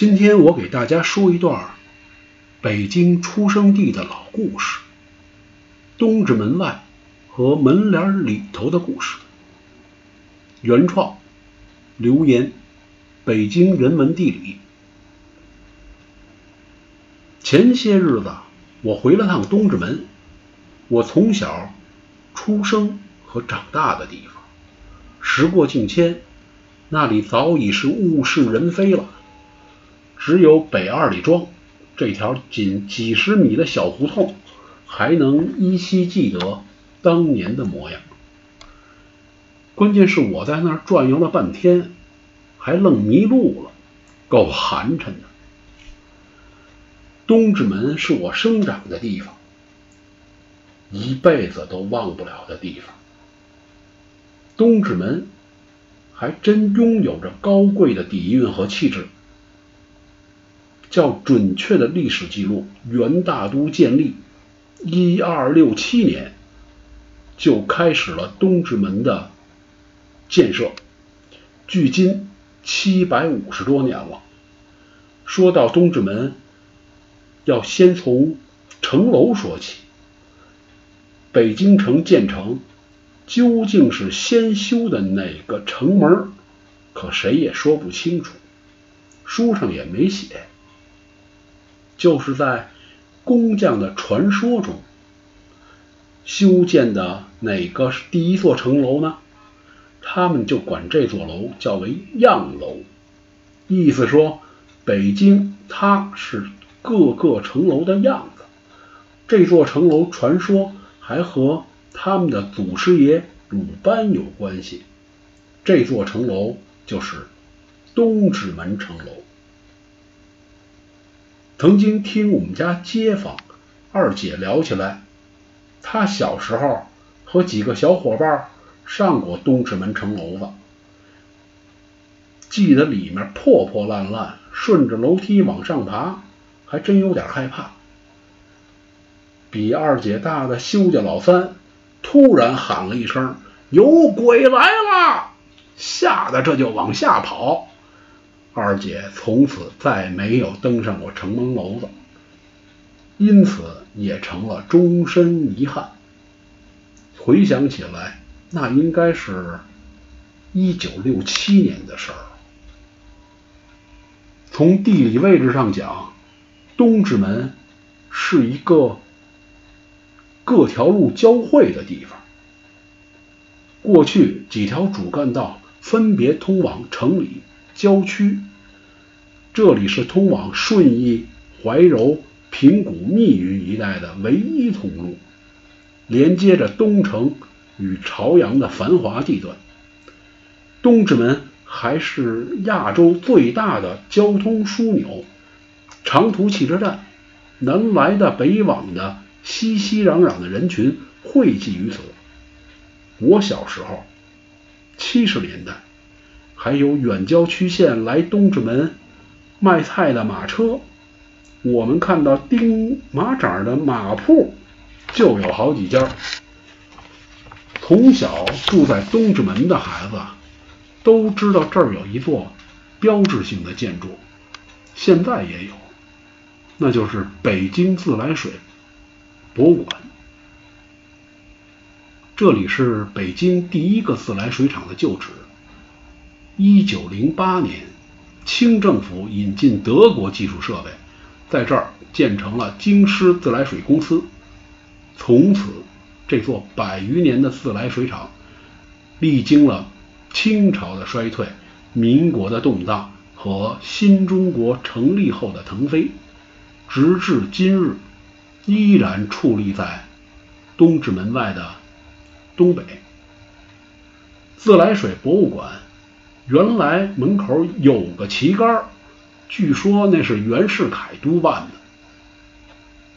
今天我给大家说一段北京出生地的老故事——东直门外和门帘里头的故事。原创，留言，北京人文地理。前些日子我回了趟东直门，我从小出生和长大的地方。时过境迁，那里早已是物是人非了。只有北二里庄这条仅几十米的小胡同，还能依稀记得当年的模样。关键是我在那儿转悠了半天，还愣迷路了，够寒碜的。东直门是我生长的地方，一辈子都忘不了的地方。东直门还真拥有着高贵的底蕴和气质。较准确的历史记录，元大都建立一二六七年就开始了东直门的建设，距今七百五十多年了。说到东直门，要先从城楼说起。北京城建成究竟是先修的哪个城门，可谁也说不清楚，书上也没写。就是在工匠的传说中修建的哪个是第一座城楼呢？他们就管这座楼叫为样楼，意思说北京它是各个城楼的样子。这座城楼传说还和他们的祖师爷鲁班有关系。这座城楼就是东直门城楼。曾经听我们家街坊二姐聊起来，她小时候和几个小伙伴上过东直门城楼子，记得里面破破烂烂，顺着楼梯往上爬，还真有点害怕。比二姐大的修家老三突然喊了一声：“有鬼来了！”吓得这就往下跑。二姐从此再没有登上过城门楼子，因此也成了终身遗憾。回想起来，那应该是一九六七年的事儿。从地理位置上讲，东直门是一个各条路交汇的地方。过去几条主干道分别通往城里。郊区，这里是通往顺义、怀柔、平谷、密云一带的唯一通路，连接着东城与朝阳的繁华地段。东直门还是亚洲最大的交通枢纽，长途汽车站，南来的、北往的，熙熙攘攘的人群汇集于此。我小时候，七十年代。还有远郊区县来东直门卖菜的马车，我们看到钉马掌的马铺就有好几家。从小住在东直门的孩子都知道这儿有一座标志性的建筑，现在也有，那就是北京自来水博物馆。这里是北京第一个自来水厂的旧址。一九零八年，清政府引进德国技术设备，在这儿建成了京师自来水公司。从此，这座百余年的自来水厂，历经了清朝的衰退、民国的动荡和新中国成立后的腾飞，直至今日，依然矗立在东直门外的东北。自来水博物馆。原来门口有个旗杆，据说那是袁世凯督办的。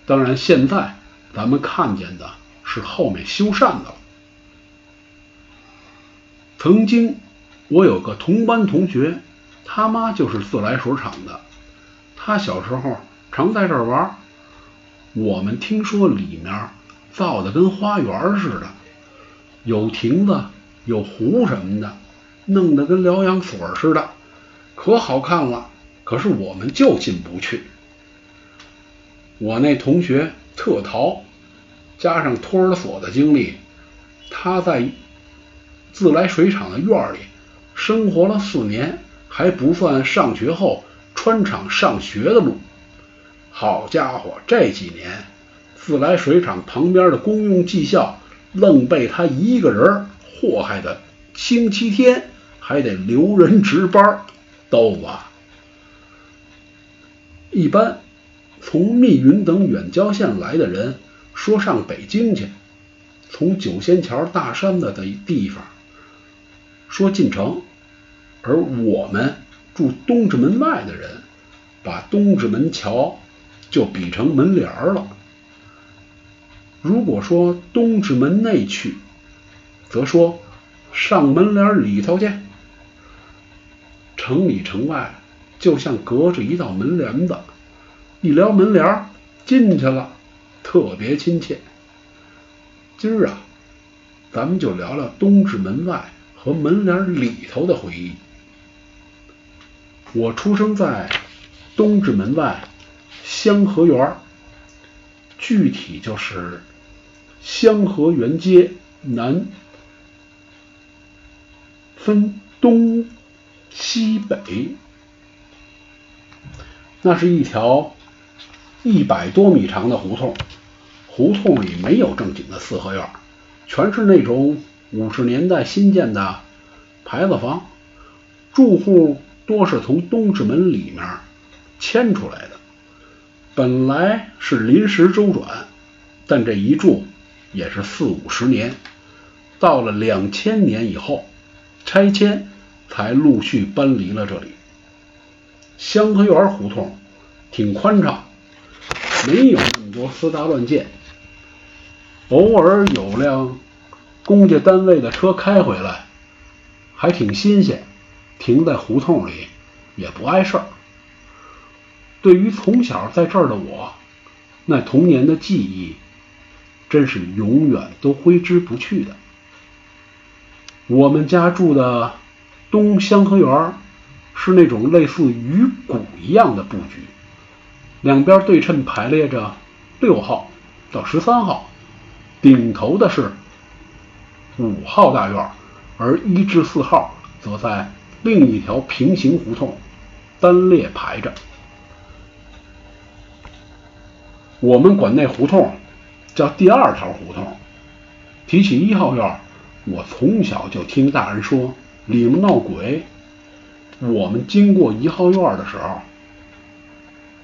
当然，现在咱们看见的是后面修缮的了。曾经我有个同班同学，他妈就是自来水厂的，他小时候常在这儿玩。我们听说里面造的跟花园似的，有亭子，有湖什么的。弄得跟疗养所似的，可好看了。可是我们就进不去。我那同学特淘，加上托儿所的经历，他在自来水厂的院里生活了四年，还不算上学后穿厂上学的路。好家伙，这几年自来水厂旁边的公用技校，愣被他一个人祸害的，星期天还得留人值班。逗啊！一般从密云等远郊县来的人，说上北京去，从九仙桥大山的的地方说进城，而我们住东直门外的人，把东直门桥。就比成门帘了。如果说东直门内去，则说上门帘里头去。城里城外就像隔着一道门帘子，一撩门帘进去了，特别亲切。今儿啊，咱们就聊聊东直门外和门帘里头的回忆。我出生在东直门外。香河园，具体就是香河园街南分东西北，那是一条一百多米长的胡同，胡同里没有正经的四合院，全是那种五十年代新建的牌子房，住户多是从东直门里面迁出来的。本来是临时周转，但这一住也是四五十年。到了两千年以后，拆迁才陆续搬离了这里。香河园胡同挺宽敞，没有那么多私搭乱建。偶尔有辆公家单位的车开回来，还挺新鲜，停在胡同里也不碍事儿。对于从小在这儿的我，那童年的记忆真是永远都挥之不去的。我们家住的东香河园是那种类似鱼骨一样的布局，两边对称排列着六号到十三号，顶头的是五号大院，而一至四号则在另一条平行胡同单列排着。我们管那胡同叫第二条胡同。提起一号院，我从小就听大人说里面闹鬼。我们经过一号院的时候，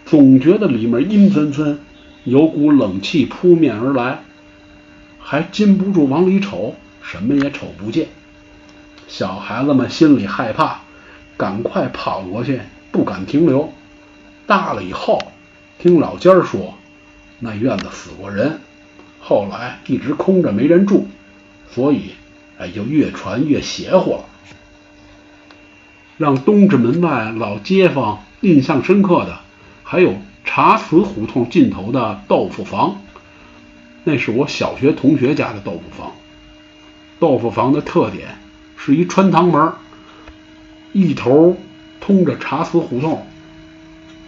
总觉得里面阴森森，有股冷气扑面而来，还禁不住往里瞅，什么也瞅不见。小孩子们心里害怕，赶快跑过去，不敢停留。大了以后，听老家说。那院子死过人，后来一直空着没人住，所以哎就越传越邪乎了。让东直门外老街坊印象深刻的，还有茶瓷胡同尽头的豆腐房，那是我小学同学家的豆腐房。豆腐房的特点是一穿堂门，一头通着茶瓷胡同，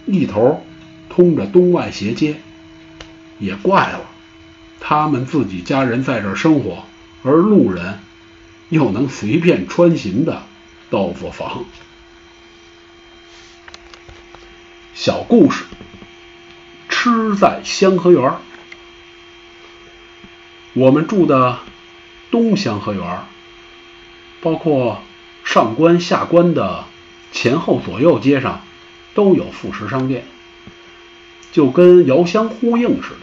一头通着东外斜街。也怪了，他们自己家人在这儿生活，而路人又能随便穿行的豆腐房。小故事，吃在香河园。我们住的东香河园，包括上关下关的前后左右街上都有副食商店，就跟遥相呼应似的。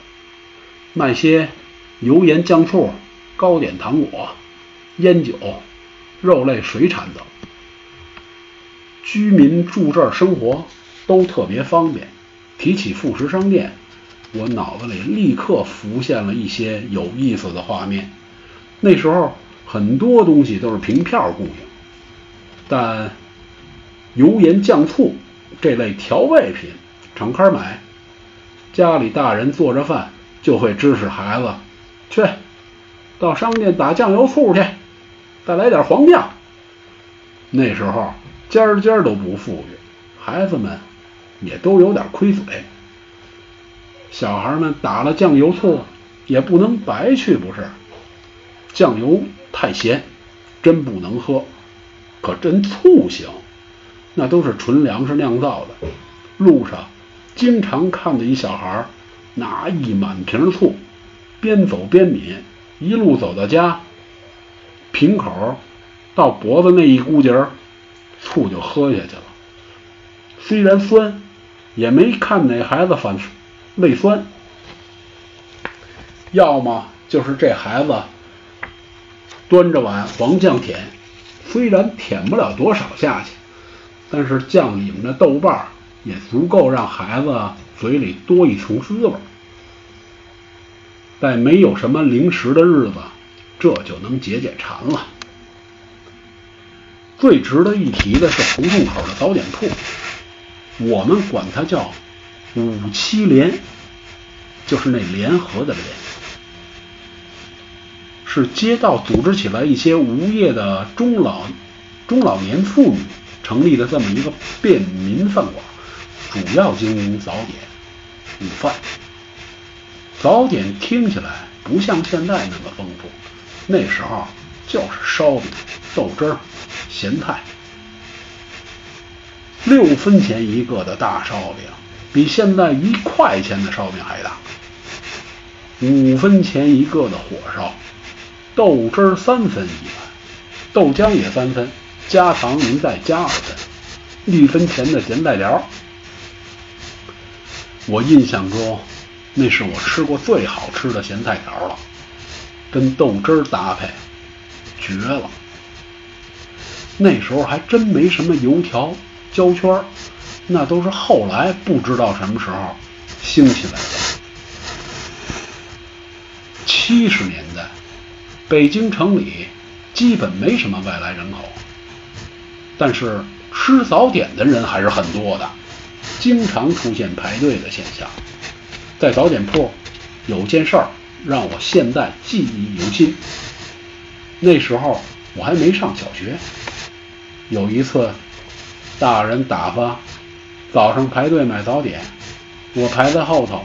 卖些油盐酱醋、糕点糖果、烟酒、肉类水产等，居民住这儿生活都特别方便。提起副食商店，我脑子里立刻浮现了一些有意思的画面。那时候很多东西都是凭票供应，但油盐酱醋这类调味品敞开买，家里大人做着饭。就会指使孩子去到商店打酱油醋去，再来点黄酱。那时候家家都不富裕，孩子们也都有点亏嘴。小孩们打了酱油醋，也不能白去，不是？酱油太咸，真不能喝。可真醋行，那都是纯粮食酿造的。路上经常看到一小孩拿一满瓶醋，边走边抿，一路走到家，瓶口到脖子那一股节儿，醋就喝下去了。虽然酸，也没看哪孩子反胃酸。要么就是这孩子端着碗黄酱舔，虽然舔不了多少下去，但是酱里面的豆瓣也足够让孩子嘴里多一层滋味。在没有什么零食的日子，这就能解解馋了。最值得一提的是胡同口的早点铺，我们管它叫“五七联”，就是那联合的联，是街道组织起来一些无业的中老中老年妇女成立的这么一个便民饭馆，主要经营早点、午饭。早点听起来不像现在那么丰富，那时候就是烧饼、豆汁儿。咸菜，六分钱一个的大烧饼，比现在一块钱的烧饼还大。五分钱一个的火烧，豆汁儿三分一碗，豆浆也三分，加糖您再加二分，一分钱的咸菜条。我印象中，那是我吃过最好吃的咸菜条了，跟豆汁儿搭配，绝了。那时候还真没什么油条、焦圈，那都是后来不知道什么时候兴起来的。七十年代，北京城里基本没什么外来人口，但是吃早点的人还是很多的，经常出现排队的现象。在早点铺有件事儿让我现在记忆犹新，那时候我还没上小学。有一次，大人打发早上排队买早点，我排在后头，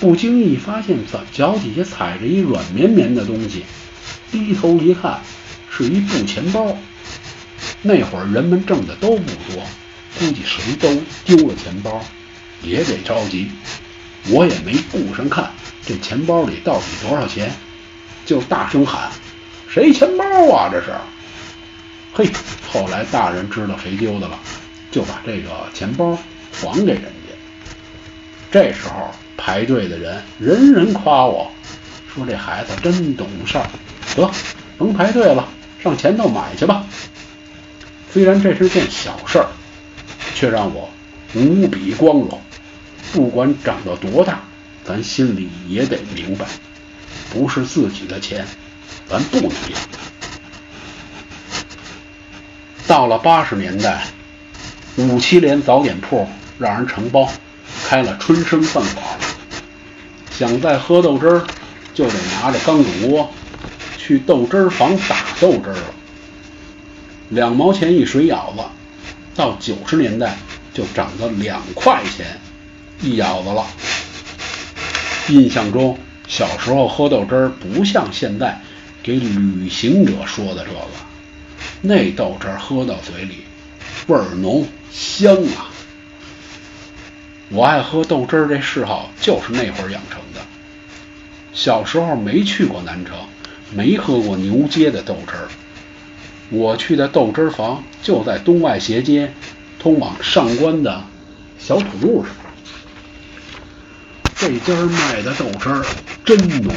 不经意发现脚底下踩着一软绵绵的东西，低头一看，是一布钱包。那会儿人们挣的都不多，估计谁都丢了钱包，也得着急。我也没顾上看这钱包里到底多少钱，就大声喊：“谁钱包啊？这是！”嘿，后来大人知道谁丢的了，就把这个钱包还给人家。这时候排队的人人人夸我，说这孩子真懂事儿。得，甭排队了，上前头买去吧。虽然这是件小事儿，却让我无比光荣。不管长到多大，咱心里也得明白，不是自己的钱，咱不能要。到了八十年代，五七连早点铺让人承包，开了春生饭馆。想再喝豆汁儿，就得拿着钢煮锅去豆汁儿房打豆汁儿了。两毛钱一水舀子，到九十年代就涨到两块钱一舀子了。印象中，小时候喝豆汁儿不像现在给旅行者说的这个。那豆汁儿喝到嘴里，味儿浓香啊！我爱喝豆汁儿这嗜好就是那会儿养成的。小时候没去过南城，没喝过牛街的豆汁儿。我去的豆汁儿房就在东外斜街通往上关的小土路上。这家卖的豆汁儿真浓，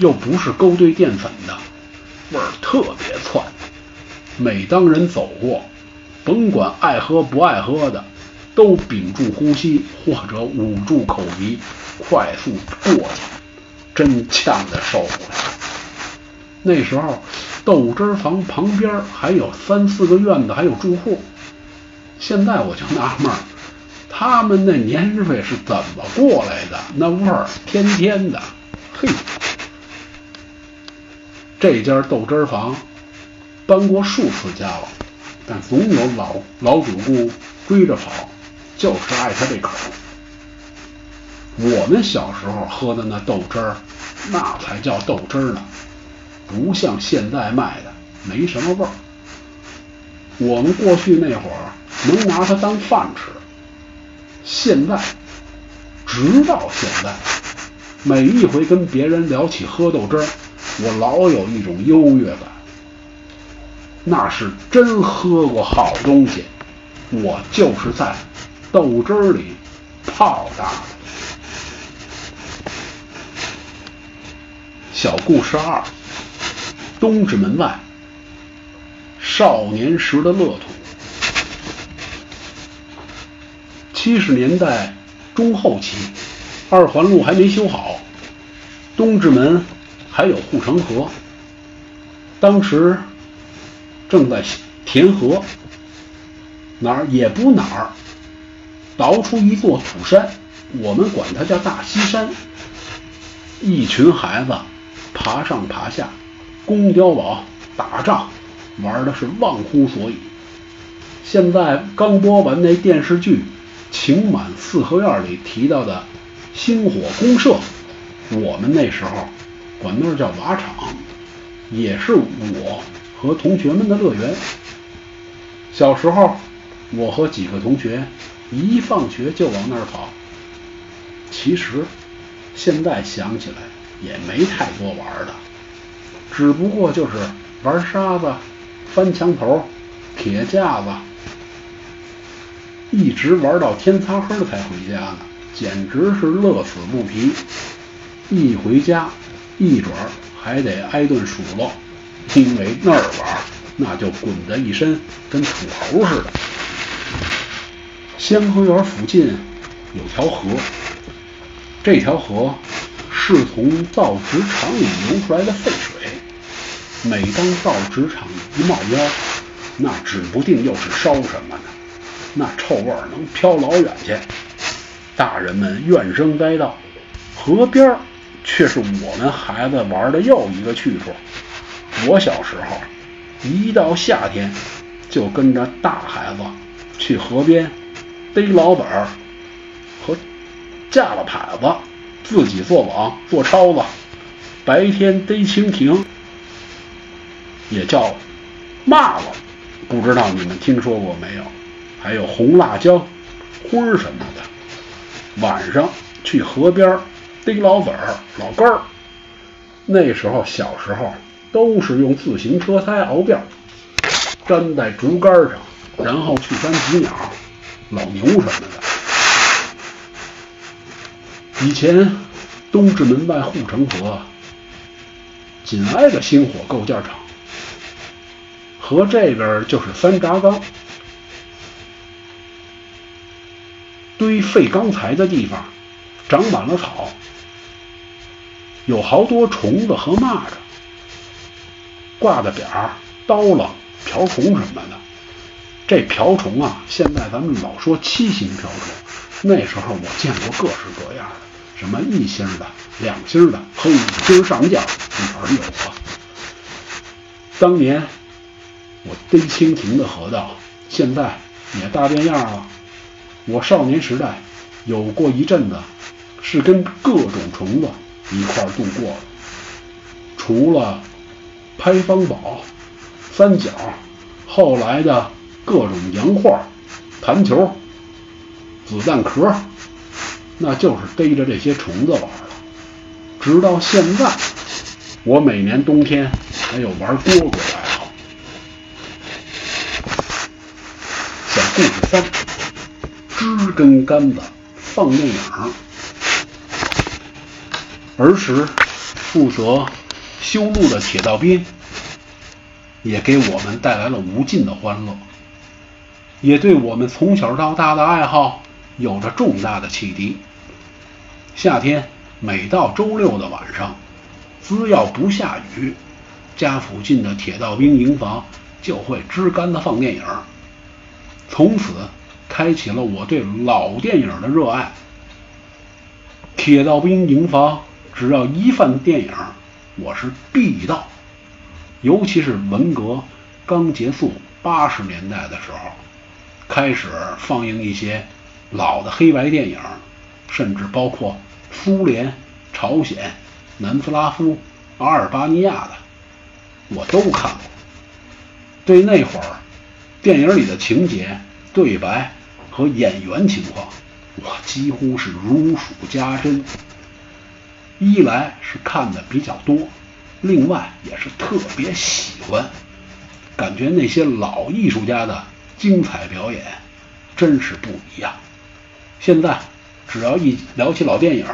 又不是勾兑淀粉的，味儿特别窜。每当人走过，甭管爱喝不爱喝的，都屏住呼吸或者捂住口鼻，快速过去，真呛得受不了。那时候，豆汁房旁边还有三四个院子，还有住户。现在我就纳闷，他们那年日是怎么过来的？那味儿天天的，嘿！这家豆汁房。搬过数次家了，但总有老老主顾追着跑，就是爱他这口。我们小时候喝的那豆汁儿，那才叫豆汁儿呢，不像现在卖的没什么味儿。我们过去那会儿能拿它当饭吃，现在，直到现在，每一回跟别人聊起喝豆汁儿，我老有一种优越感。那是真喝过好东西，我就是在豆汁儿里泡大的。小故事二：东直门外，少年时的乐土。七十年代中后期，二环路还没修好，东直门还有护城河。当时。正在填河，哪儿也不哪儿，凿出一座土山，我们管它叫大西山。一群孩子爬上爬下，攻碉堡、打仗，玩的是忘乎所以。现在刚播完那电视剧《情满四合院》里提到的星火公社，我们那时候管那叫瓦厂，也是我。和同学们的乐园。小时候，我和几个同学一放学就往那儿跑。其实，现在想起来也没太多玩的，只不过就是玩沙子、翻墙头、铁架子，一直玩到天擦黑才回家呢，简直是乐此不疲。一回家，一准还得挨顿数落。因为那儿玩，那就滚得一身跟土猴似的。仙河园附近有条河，这条河是从造纸厂里流出来的废水。每当造纸厂一冒烟，那指不定又是烧什么呢，那臭味能飘老远去。大人们怨声载道，河边儿却是我们孩子玩的又一个去处。我小时候，一到夏天，就跟着大孩子去河边逮老本儿和架了牌子，自己做网做抄子。白天逮蜻蜓，也叫蚂蚱，不知道你们听说过没有？还有红辣椒灰什么的。晚上去河边丁老子儿、老根儿。那时候小时候。都是用自行车胎熬辫儿，粘在竹竿上，然后去粘皮鸟、老牛什么的。以前东直门外护城河紧挨着星火构件厂，河这边就是三闸缸，堆废钢材的地方长满了草，有好多虫子和蚂蚱。挂的匾儿、刀了、瓢虫什么的。这瓢虫啊，现在咱们老说七星瓢虫，那时候我见过各式各样的，什么一星的、两星的和五星上将，哪儿有啊？当年我逮蜻蜓的河道，现在也大变样了。我少年时代有过一阵子，是跟各种虫子一块度过了，除了。拍方宝、三角，后来的各种洋画、弹球、子弹壳，那就是逮着这些虫子玩了。直到现在，我每年冬天还有玩蝈蝈的爱好。小故事三：支根杆子放电影。儿时负责。修路的铁道兵也给我们带来了无尽的欢乐，也对我们从小到大的爱好有着重大的启迪。夏天每到周六的晚上，只要不下雨，家附近的铁道兵营房就会支杆子放电影，从此开启了我对老电影的热爱。铁道兵营房只要一放电影。我是必到，尤其是文革刚结束，八十年代的时候，开始放映一些老的黑白电影，甚至包括苏联、朝鲜、南斯拉夫、阿尔巴尼亚的，我都看过。对那会儿电影里的情节、对白和演员情况，我几乎是如数家珍。一来是看的比较多，另外也是特别喜欢，感觉那些老艺术家的精彩表演真是不一样。现在只要一聊起老电影，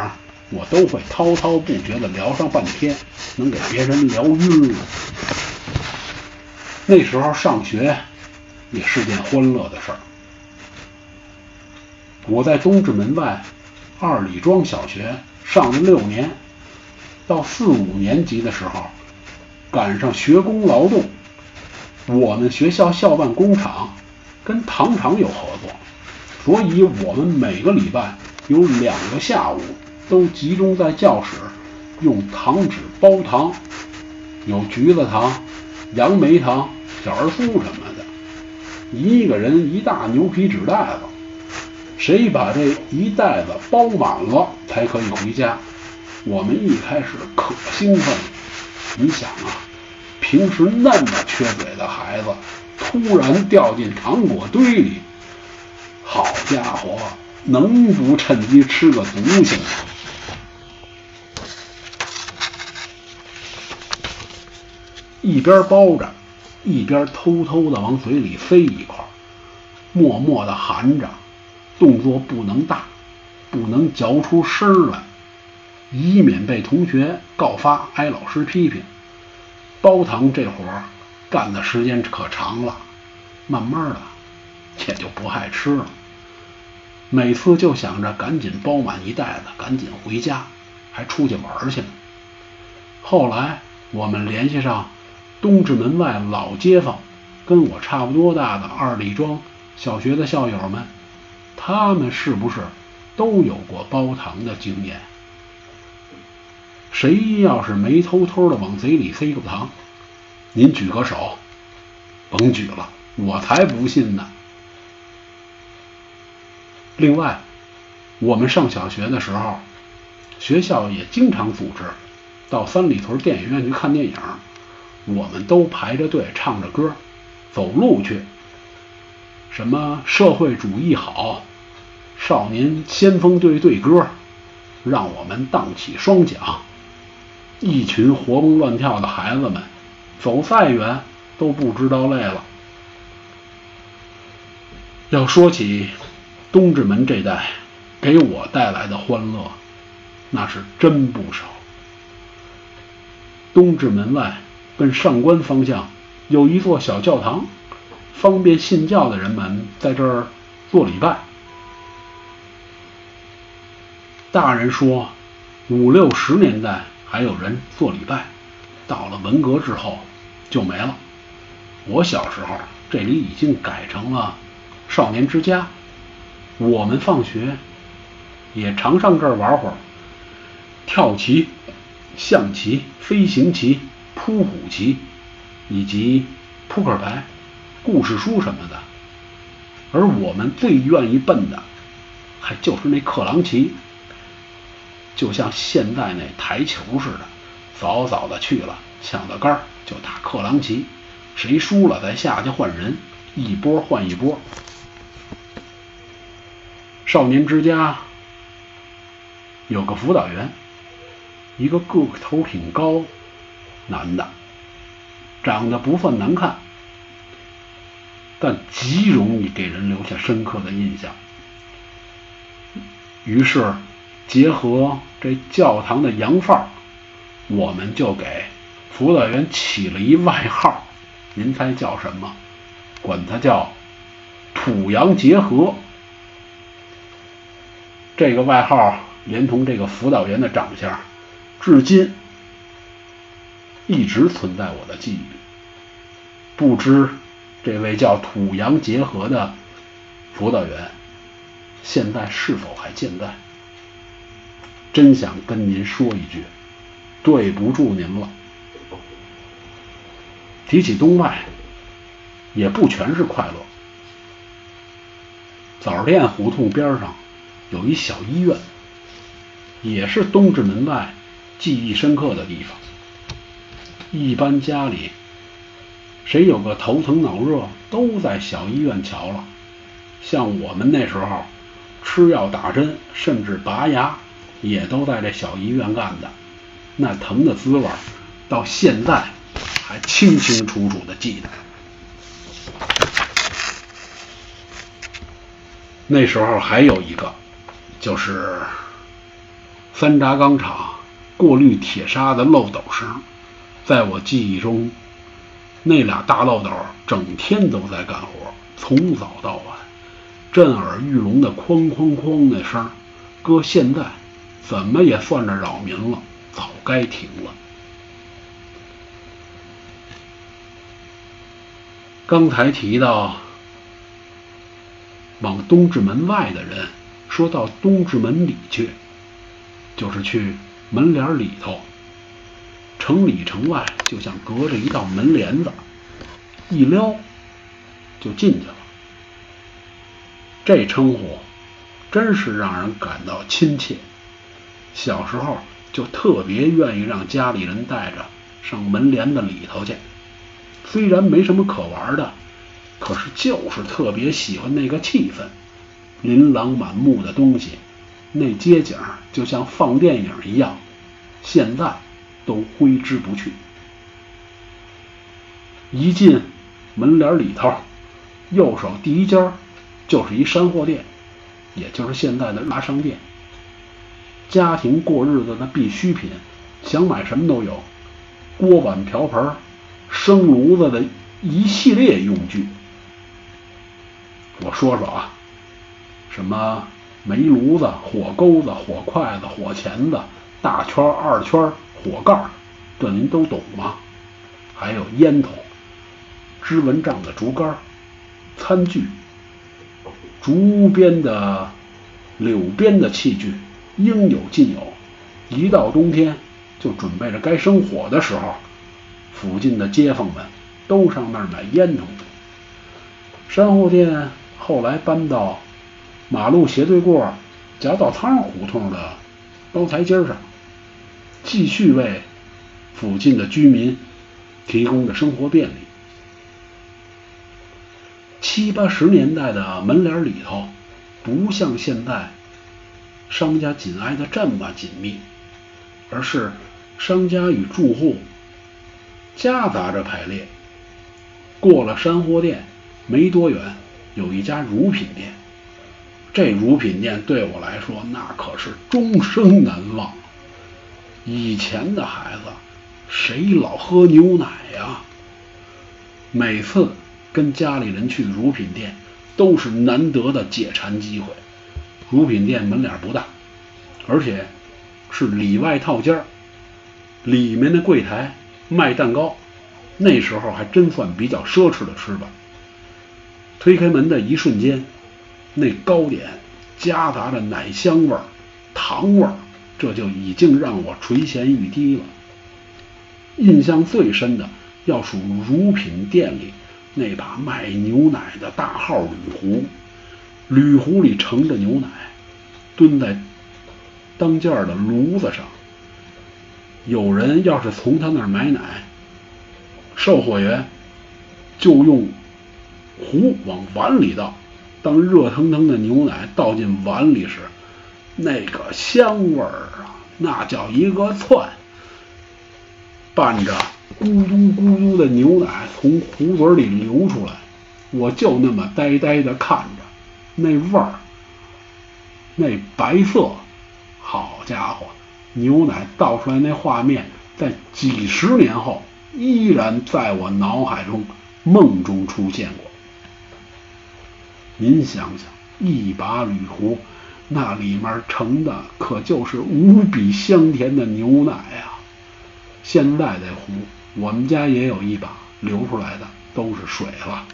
我都会滔滔不绝的聊上半天，能给别人聊晕了。那时候上学也是件欢乐的事儿。我在东直门外二里庄小学上了六年，到四五年级的时候，赶上学工劳动，我们学校校办工厂跟糖厂有合作。所以，我们每个礼拜有两个下午都集中在教室用糖纸包糖，有橘子糖、杨梅糖、小儿酥什么的。一个人一大牛皮纸袋子，谁把这一袋子包满了才可以回家。我们一开始可兴奋了，你想啊，平时那么缺嘴的孩子，突然掉进糖果堆里。好家伙，能不趁机吃个足行吗？一边包着，一边偷偷的往嘴里塞一块，默默的含着，动作不能大，不能嚼出声来，以免被同学告发挨老师批评。包糖这活儿干的时间可长了，慢慢的。也就不爱吃了。每次就想着赶紧包满一袋子，赶紧回家，还出去玩去呢。后来我们联系上东直门外老街坊，跟我差不多大的二里庄小学的校友们，他们是不是都有过包糖的经验？谁要是没偷偷的往嘴里塞过糖，您举个手。甭举了，我才不信呢。另外，我们上小学的时候，学校也经常组织到三里屯电影院去看电影，我们都排着队唱着歌，走路去。什么社会主义好，少年先锋队队歌，让我们荡起双桨。一群活蹦乱跳的孩子们，走再远都不知道累了。要说起。东直门这代给我带来的欢乐，那是真不少。东直门外奔上关方向有一座小教堂，方便信教的人们在这儿做礼拜。大人说，五六十年代还有人做礼拜，到了文革之后就没了。我小时候这里已经改成了少年之家。我们放学也常上这儿玩会儿，跳棋、象棋、飞行棋、扑虎棋，以及扑克牌、故事书什么的。而我们最愿意奔的，还就是那克朗棋，就像现在那台球似的，早早的去了，抢到杆就打克朗棋，谁输了再下去换人，一波换一波。少年之家有个辅导员，一个个头挺高，男的，长得不算难看，但极容易给人留下深刻的印象。于是，结合这教堂的洋范儿，我们就给辅导员起了一外号，您猜叫什么？管他叫“土洋结合”。这个外号连同这个辅导员的长相，至今一直存在我的记忆里。不知这位叫土洋结合的辅导员现在是否还健在？真想跟您说一句，对不住您了。提起东外，也不全是快乐。枣店胡同边上有一小医院，也是东直门外记忆深刻的地方。一般家里谁有个头疼脑热，都在小医院瞧了。像我们那时候吃药打针，甚至拔牙，也都在这小医院干的。那疼的滋味，到现在还清清楚楚的记得。那时候还有一个，就是三轧钢厂过滤铁砂的漏斗声，在我记忆中，那俩大漏斗整天都在干活，从早到晚，震耳欲聋的哐哐哐那声，搁现在怎么也算着扰民了。早该停了。刚才提到往东直门外的人，说到东直门里去，就是去门帘里头。城里城外就像隔着一道门帘子，一撩就进去了。这称呼真是让人感到亲切。小时候。就特别愿意让家里人带着上门帘子里头去，虽然没什么可玩的，可是就是特别喜欢那个气氛，琳琅满目的东西，那街景就像放电影一样，现在都挥之不去。一进门帘里头，右手第一家就是一山货店，也就是现在的拉商店。家庭过日子的必需品，想买什么都有，锅碗瓢盆、生炉子的一系列用具。我说说啊，什么煤炉子、火钩子、火筷子、火钳子、大圈、二圈、火盖，这您都懂吗？还有烟筒、支蚊帐的竹竿、餐具、竹编的、柳编的器具。应有尽有，一到冬天就准备着该生火的时候，附近的街坊们都上那儿买烟筒。山货店后来搬到马路斜对过夹道仓胡同的高台阶上，继续为附近的居民提供着生活便利。七八十年代的门帘里头，不像现在。商家紧挨的这么紧密，而是商家与住户夹杂着排列。过了山货店没多远，有一家乳品店。这乳品店对我来说，那可是终生难忘。以前的孩子谁老喝牛奶呀？每次跟家里人去乳品店，都是难得的解馋机会。乳品店门脸不大，而且是里外套间。里面的柜台卖蛋糕，那时候还真算比较奢侈的吃法。推开门的一瞬间，那糕点夹杂着奶香味、糖味，这就已经让我垂涎欲滴了。印象最深的要数乳品店里那把卖牛奶的大号铝壶。铝壶里盛着牛奶，蹲在当间的炉子上。有人要是从他那儿买奶，售货员就用壶往碗里倒。当热腾腾的牛奶倒进碗里时，那个香味儿啊，那叫一个窜！伴着咕嘟咕嘟的牛奶从壶嘴里流出来，我就那么呆呆的看着。那味儿，那白色，好家伙，牛奶倒出来那画面，在几十年后依然在我脑海中梦中出现过。您想想，一把铝壶，那里面盛的可就是无比香甜的牛奶呀！现在这壶，我们家也有一把，流出来的都是水了。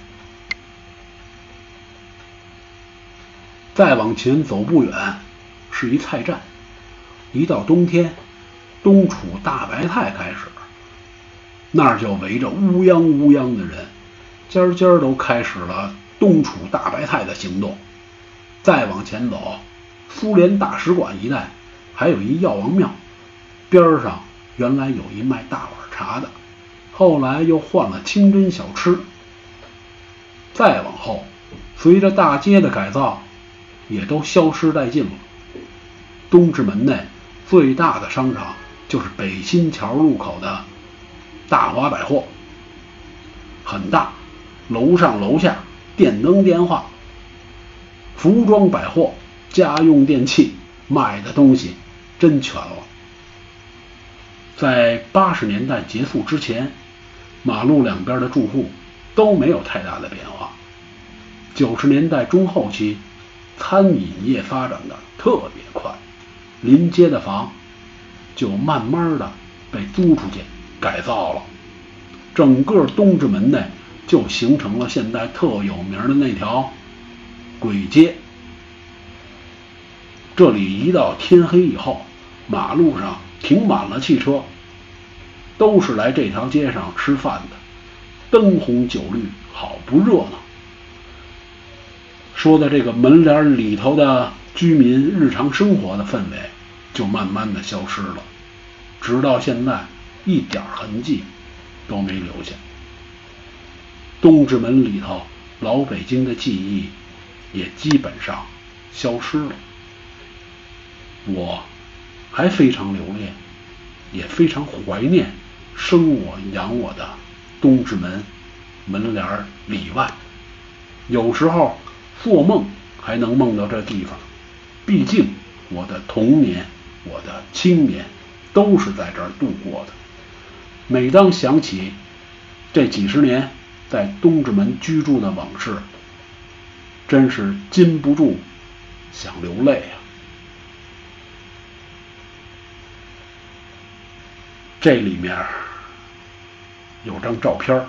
再往前走不远，是一菜站。一到冬天，冬储大白菜开始，那儿就围着乌泱乌泱的人，家家都开始了冬储大白菜的行动。再往前走，苏联大使馆一带还有一药王庙，边上原来有一卖大碗茶的，后来又换了清真小吃。再往后，随着大街的改造，也都消失殆尽了。东直门内最大的商场就是北新桥路口的大华百货，很大，楼上楼下电灯电话。服装百货、家用电器卖的东西真全了。在八十年代结束之前，马路两边的住户都没有太大的变化。九十年代中后期，餐饮业发展的特别快，临街的房就慢慢的被租出去改造了，整个东直门内就形成了现在特有名的那条。鬼街，这里一到天黑以后，马路上停满了汽车，都是来这条街上吃饭的，灯红酒绿，好不热闹。说的这个门帘里头的居民日常生活的氛围，就慢慢的消失了，直到现在一点痕迹都没留下。东直门里头老北京的记忆。也基本上消失了。我还非常留恋，也非常怀念生我养我的东直门门帘里外。有时候做梦还能梦到这地方，毕竟我的童年、我的青年都是在这儿度过的。每当想起这几十年在东直门居住的往事，真是禁不住想流泪啊！这里面有张照片，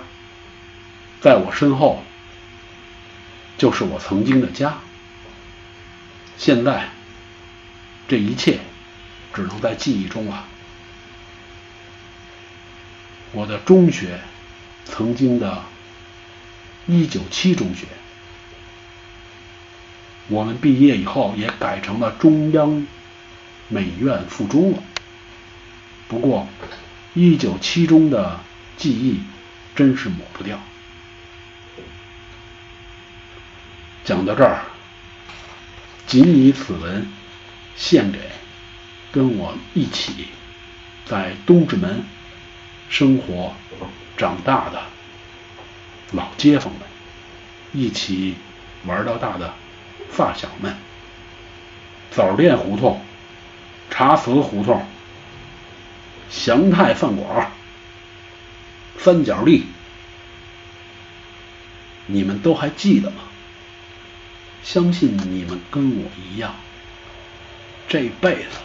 在我身后就是我曾经的家。现在这一切只能在记忆中了。我的中学，曾经的一九七中学。我们毕业以后也改成了中央美院附中了。不过，一九七中的记忆真是抹不掉。讲到这儿，仅以此文献给跟我一起在东直门生活长大的老街坊们，一起玩到大的。发小们，枣店胡同、茶瓷胡同、祥泰饭馆、三角地，你们都还记得吗？相信你们跟我一样，这辈子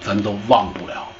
咱都忘不了。